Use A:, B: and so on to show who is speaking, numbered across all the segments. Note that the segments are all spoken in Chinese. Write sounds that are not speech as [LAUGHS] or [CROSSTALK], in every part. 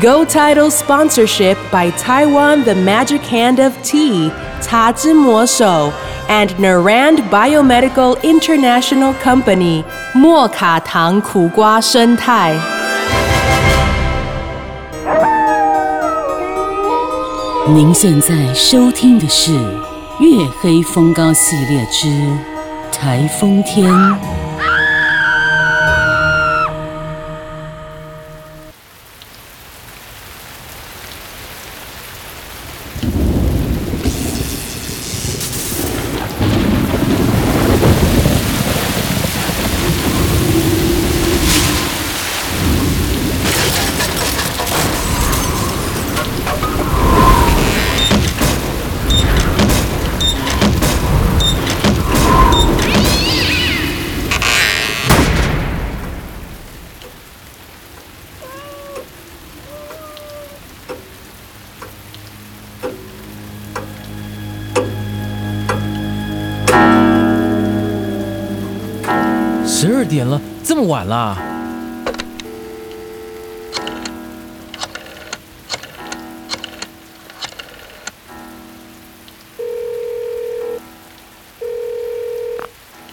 A: Go Title sponsorship by Taiwan The Magic Hand of Tea, Ta Zhi Mo Shou, and Narand Biomedical International Company, 莫卡糖苦瓜生态。
B: 您现在收听的是《月黑风高》系列之《台风天》。
C: 十二点了，这么晚啦？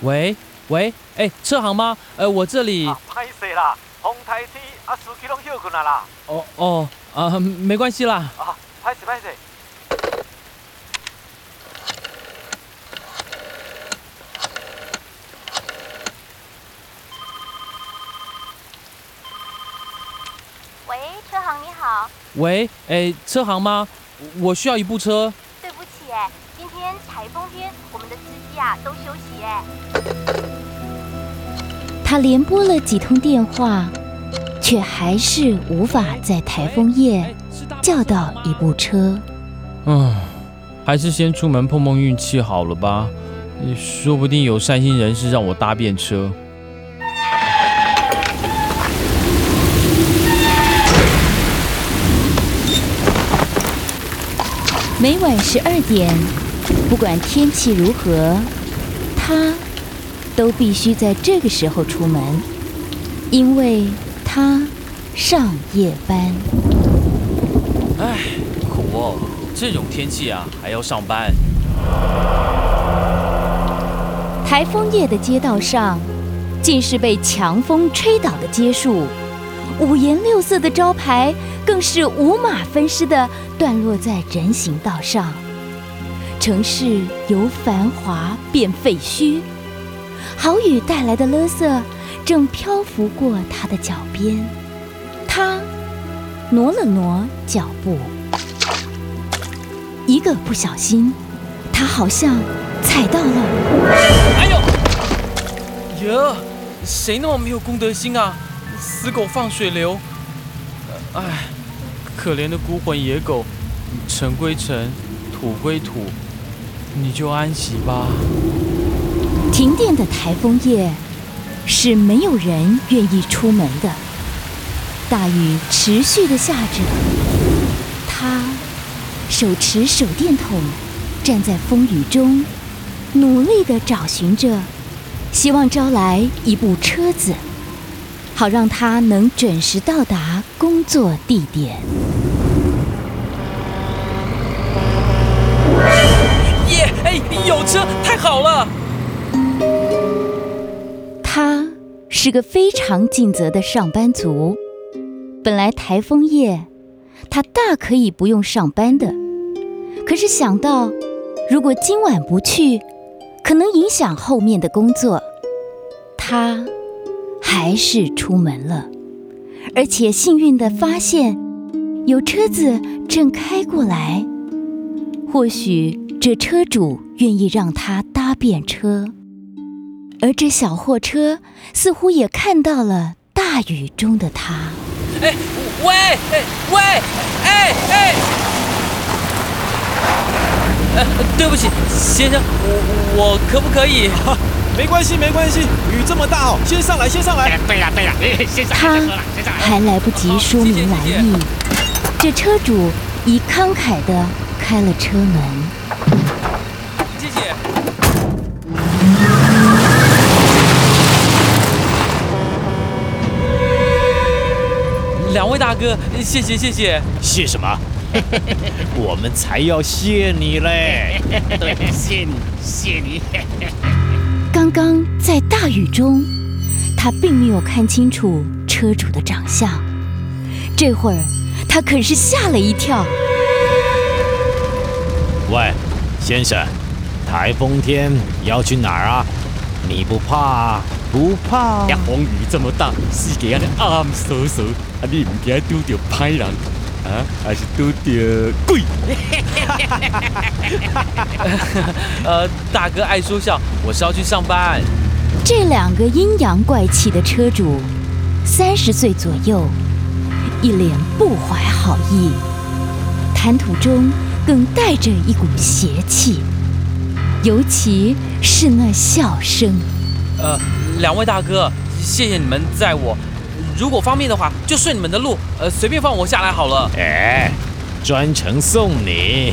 C: 喂喂，哎，车行吗？呃，我这里。
D: 啦，风台天啊，司机拢休困啊啦。
C: 哦哦啊，没关系啦。
D: 啊，歹势歹势。
E: 喂，车行你好，
C: 喂，哎，车行吗？我需要一部车。
E: 对不起哎，今天台风天，我们的司机啊都休息哎。
F: 他连拨了几通电话，却还是无法在台风夜叫到一部车。
C: 嗯，还是先出门碰碰运气好了吧，说不定有善心人士让我搭便车。
F: 每晚十二点，不管天气如何，他都必须在这个时候出门，因为他上夜班。
C: 唉，苦哦，这种天气啊还要上班。
F: 台风夜的街道上，尽是被强风吹倒的街树，五颜六色的招牌更是五马分尸的断落在人行道上。城市由繁华变废墟，好雨带来的垃圾正漂浮过他的脚边。他挪了挪脚步，一个不小心，他好像踩到了。
C: 哎呦，哟，谁那么没有公德心啊？死狗放水流。哎，可怜的孤魂野狗，尘归尘，土归土，你就安息吧。
F: 停电的台风夜是没有人愿意出门的。大雨持续的下着，他手持手电筒，站在风雨中，努力的找寻着，希望招来一部车子，好让他能准时到达工作地点。
C: 有车，太好了！
F: 他是个非常尽责的上班族。本来台风夜，他大可以不用上班的，可是想到如果今晚不去，可能影响后面的工作，他还是出门了。而且幸运的发现，有车子正开过来，或许这车主愿意让他搭便车。而这小货车似乎也看到了大雨中的他。
C: 哎，喂，哎，喂，哎哎，呃，对不起，先生，我我可不可以？
G: 没关系，没关系，雨这么大哦，先上来，先上来。
H: 对呀，对呀，先上
F: 他
H: 来，先上来，先上来。
F: 还来不及说明来意，这车主已慷慨地开了车门。
C: 位大哥，谢谢谢谢。
G: 谢什么？[LAUGHS] 我们才要谢你嘞！[LAUGHS]
H: 对，谢你，谢你。[LAUGHS]
F: 刚刚在大雨中，他并没有看清楚车主的长相。这会儿，他可是吓了一跳。
G: 喂，先生，台风天要去哪儿啊？你不怕？不怕
H: 呀，？风雨这么大，世界安尼暗飕飕，啊，你唔惊拄着歹人啊，还是拄着鬼？[LAUGHS]
C: 呃，大哥爱说笑，我是要去上班。
F: 这两个阴阳怪气的车主，三十岁左右，一脸不怀好意，谈吐中更带着一股邪气，尤其是那笑声。
C: 呃，两位大哥，谢谢你们载我。如果方便的话，就顺你们的路，呃，随便放我下来好了。
G: 哎，专程送你，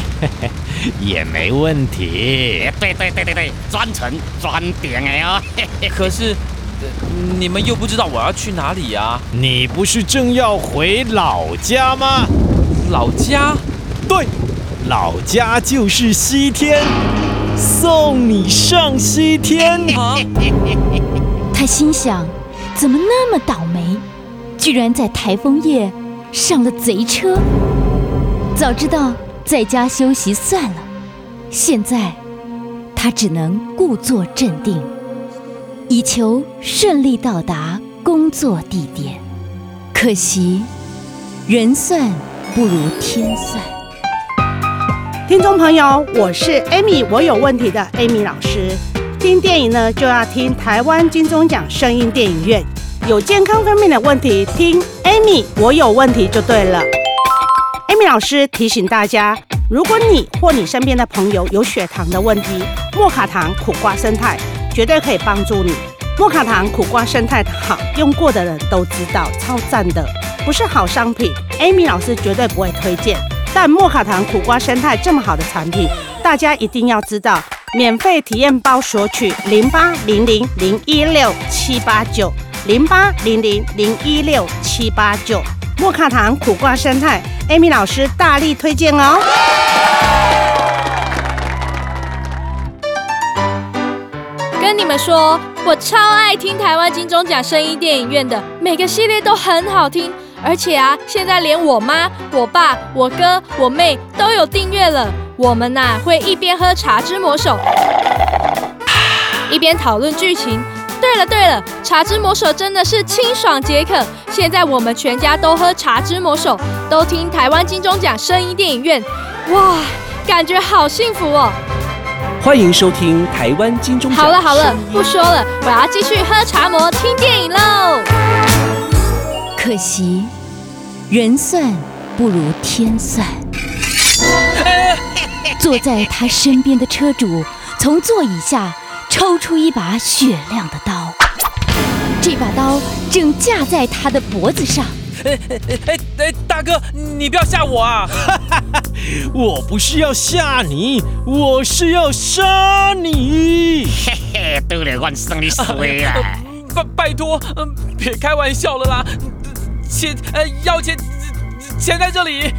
G: [LAUGHS] 也没问题。
H: 对对对对对，专程专点哎哦。嘿 [LAUGHS] 嘿
C: 可是，呃你们又不知道我要去哪里呀、
G: 你不是正要回老家吗？
C: 老家？
G: 对，老家就是西天，送你上西天。
C: 啊？
F: 他心想：怎么那么倒霉，居然在台风夜上了贼车？早知道在家休息算了。现在他只能故作镇定，以求顺利到达工作地点。可惜，人算不如天算。
I: 听众朋友，我是 Amy，我有问题的 Amy 老师。听电影呢，就要听台湾金钟奖声音电影院。有健康方面的问题，听 Amy，我有问题就对了。Amy 老师提醒大家，如果你或你身边的朋友有血糖的问题，莫卡糖苦瓜生态绝对可以帮助你。莫卡糖苦瓜生态好，用过的人都知道，超赞的，不是好商品，Amy 老师绝对不会推荐。但莫卡糖苦瓜生态这么好的产品，大家一定要知道。免费体验包索取零八零零零一六七八九零八零零零一六七八九。莫卡糖苦瓜生态，Amy 老师大力推荐哦。
J: 跟你们说，我超爱听台湾金钟奖声音电影院的，每个系列都很好听，而且啊，现在连我妈、我爸、我哥、我妹都有订阅了。我们呐、会一边喝茶之魔手，一边讨论剧情。对了对了，茶之魔手真的是清爽解渴。现在我们全家都喝茶之魔手，都听台湾金钟奖声音电影院，哇，感觉好幸福哦！
K: 欢迎收听台湾金钟奖。
J: 好了好了，不说了，我要继续喝茶魔听电影喽。
F: 可惜，人算不如天算。坐在他身边的车主从座椅下抽出一把雪亮的刀，这把刀正架在他的脖子上。
C: 哎哎哎，大哥，你不要吓我啊！
G: 哈 [LAUGHS] 哈我不是要吓你，我是要杀你。
H: 嘿嘿，对了，我生你衰啊！
C: 拜拜托，嗯，别开玩笑了啦，钱呃要钱，钱在这里，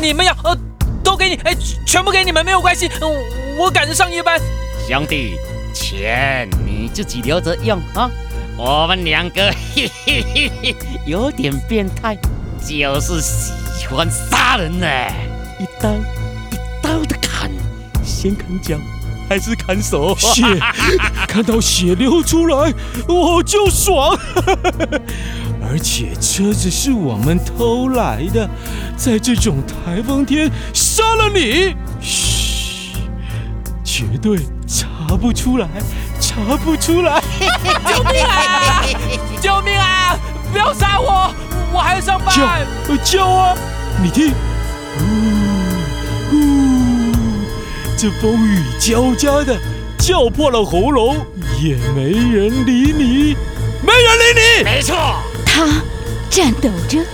C: 你们要呃都给你，哎，全部给你们没有关系，我，我赶着上夜班。
H: 兄弟，钱你自己留着用啊。我们两个嘿嘿嘿嘿有点变态，就是喜欢杀人呢、一刀一刀的砍，先砍脚还是砍手？
G: 血，[LAUGHS] 看到血流出来我就爽。而且车子是我们偷来的，在这种台风天杀了你，嘘，绝对查不出来，查不出来。[LAUGHS]
C: 救命啊！[LAUGHS] 救命啊！不要杀我，我还要上班。
G: 叫呃叫啊！你听，呜呜，这风雨交加的，叫破了喉咙，也没人理你，没人理你。
H: 没错，
F: 他颤抖着，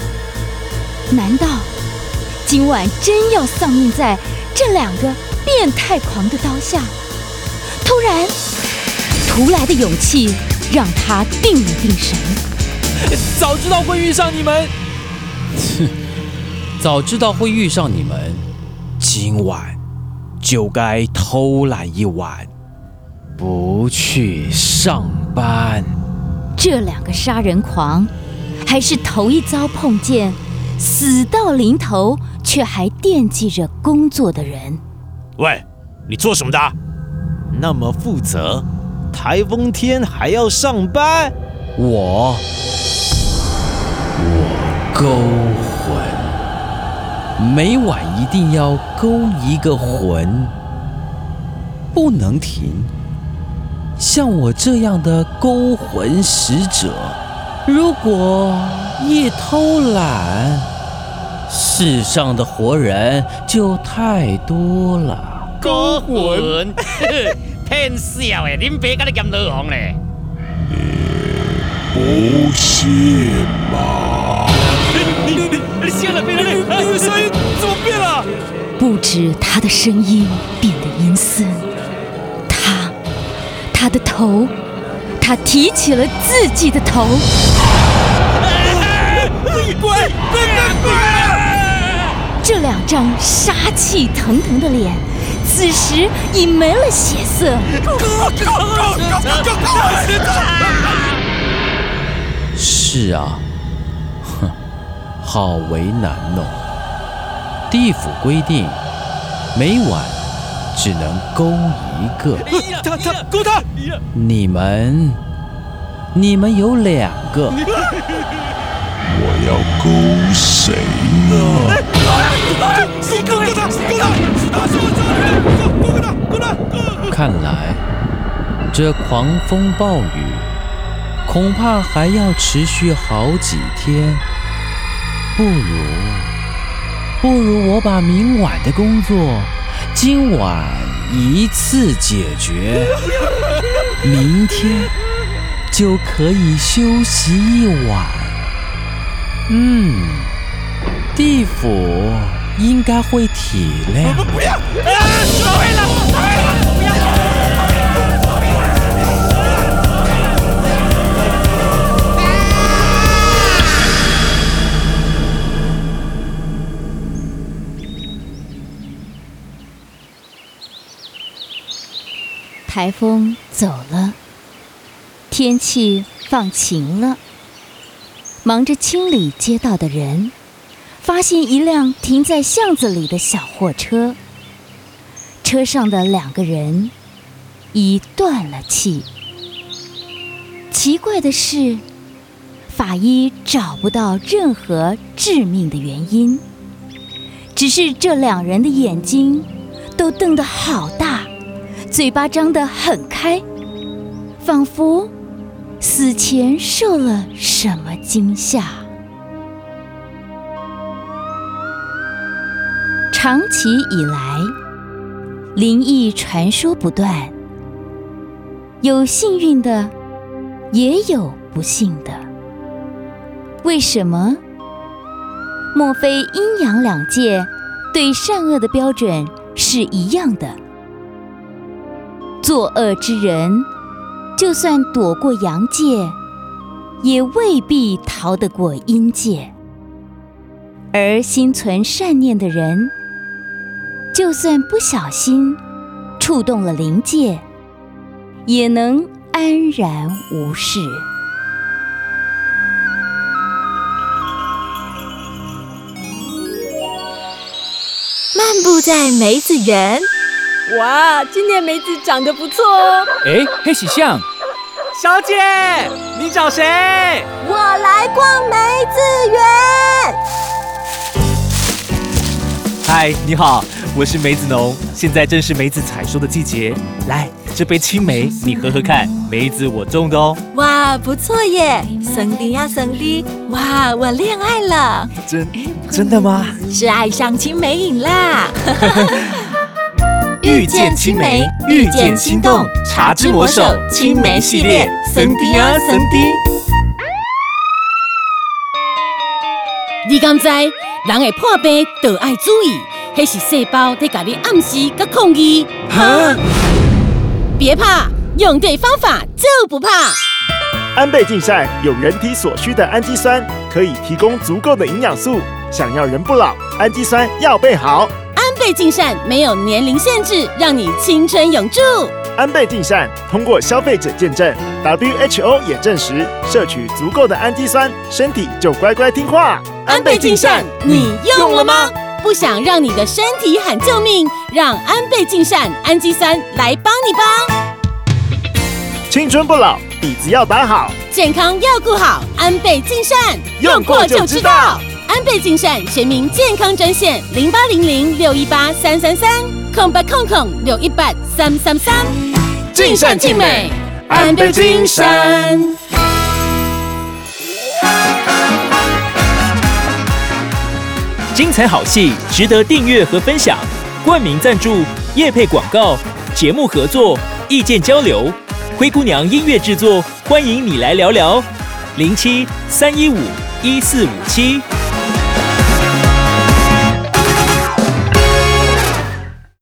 F: 难道今晚真要丧命在这两个变态狂的刀下？突然，突来的勇气让他定了定神。[LAUGHS]
C: 早知道会遇上你们，哼 [LAUGHS]
L: 早知道会遇上你们，今晚就该偷懒一晚，不去上班。
F: 这两个杀人狂，还是头一遭碰见死到临头却还惦记着工作的人。
M: 喂，你做什么的？
L: 那么负责，台风天还要上班？我，我勾魂，每晚一定要勾一个魂，不能停。像我这样的勾魂使者，如果一偷懒，世上的活人就太多了。
H: 勾魂，[LAUGHS] 骗笑诶！恁爸甲你兼老王咧？
G: 不是吗？
C: 你你你现在变了，你的声音怎么变了？
F: 不止他的声音变得阴森，他，他的头，他提起了自己的头。
C: 你滚！滚滚滚！
F: 这两张杀气腾腾的脸，此时已没了血色。
L: 是啊，哼，好为难哦。地府规定，每晚只能勾一个。
C: 他他勾他！
L: 你们，你们有两个。
G: 我要勾谁呢？
C: 勾勾他！勾他！他是我家人！勾勾他！勾他！
L: 看来这狂风暴雨恐怕还要持续好几天。不如，不如我把明晚的工作今晚一次解决，[LAUGHS] 明天就可以休息一晚。嗯，地府应该会体谅。
C: 不要！收回了！不要！
F: 台风走了，天气放晴了。忙着清理街道的人，发现一辆停在巷子里的小货车，车上的两个人已断了气。奇怪的是，法医找不到任何致命的原因，只是这两人的眼睛都瞪得好大，嘴巴张得很开，仿佛……死前受了什么惊吓？长期以来，灵异传说不断，有幸运的，也有不幸的。为什么？莫非阴阳两界对善恶的标准是一样的？作恶之人。就算躲过阳界，也未必逃得过阴界；而心存善念的人，就算不小心触动了灵界，也能安然无事。
N: 漫步在梅子园。哇，今年梅子长得不错哦！
O: 哎，黑喜象，
D: 小姐，你找谁？
N: 我来逛梅子园。
D: 嗨，你好，我是梅子农，现在正是梅子采收的季节。来，这杯青梅你喝喝看，梅子我种的哦。
N: 哇，不错耶，森迪呀森迪，哇，我恋爱了。
D: 真真的吗？
N: 是爱上青梅瘾啦。[LAUGHS]
D: 遇见青梅，遇见心动，茶之魔手青梅系列，神迪啊神迪。
B: 你敢知人会破病，就爱注意，迄是细胞在甲你暗示甲抗议。
D: 哈！
B: 别怕，用对方法就不怕。
O: 安倍晋善有人体所需的氨基酸，可以提供足够的营养素。想要人不老，氨基酸要备好。
B: 安倍晋善没有年龄限制，让你青春永驻。
O: 安倍晋善通过消费者见证，WHO 也证实，摄取足够的氨基酸，身体就乖乖听话。
B: 安倍晋善，你用了吗？不想让你的身体喊救命，让安倍晋善氨基酸来帮你吧。
O: 青春不老，底子要打好，
B: 健康要顾好。安倍晋善，
O: 用过就知道。
B: 安倍晋善全民健康专线零八零零六一八三三三空八空空六一八三三三。
O: 尽善尽美，安倍晋善。
D: 精彩好戏值得订阅和分享，冠名赞助、业配广告、节目合作、意见交流，灰姑娘音乐制作，欢迎你来聊聊，零七三一五一四五七。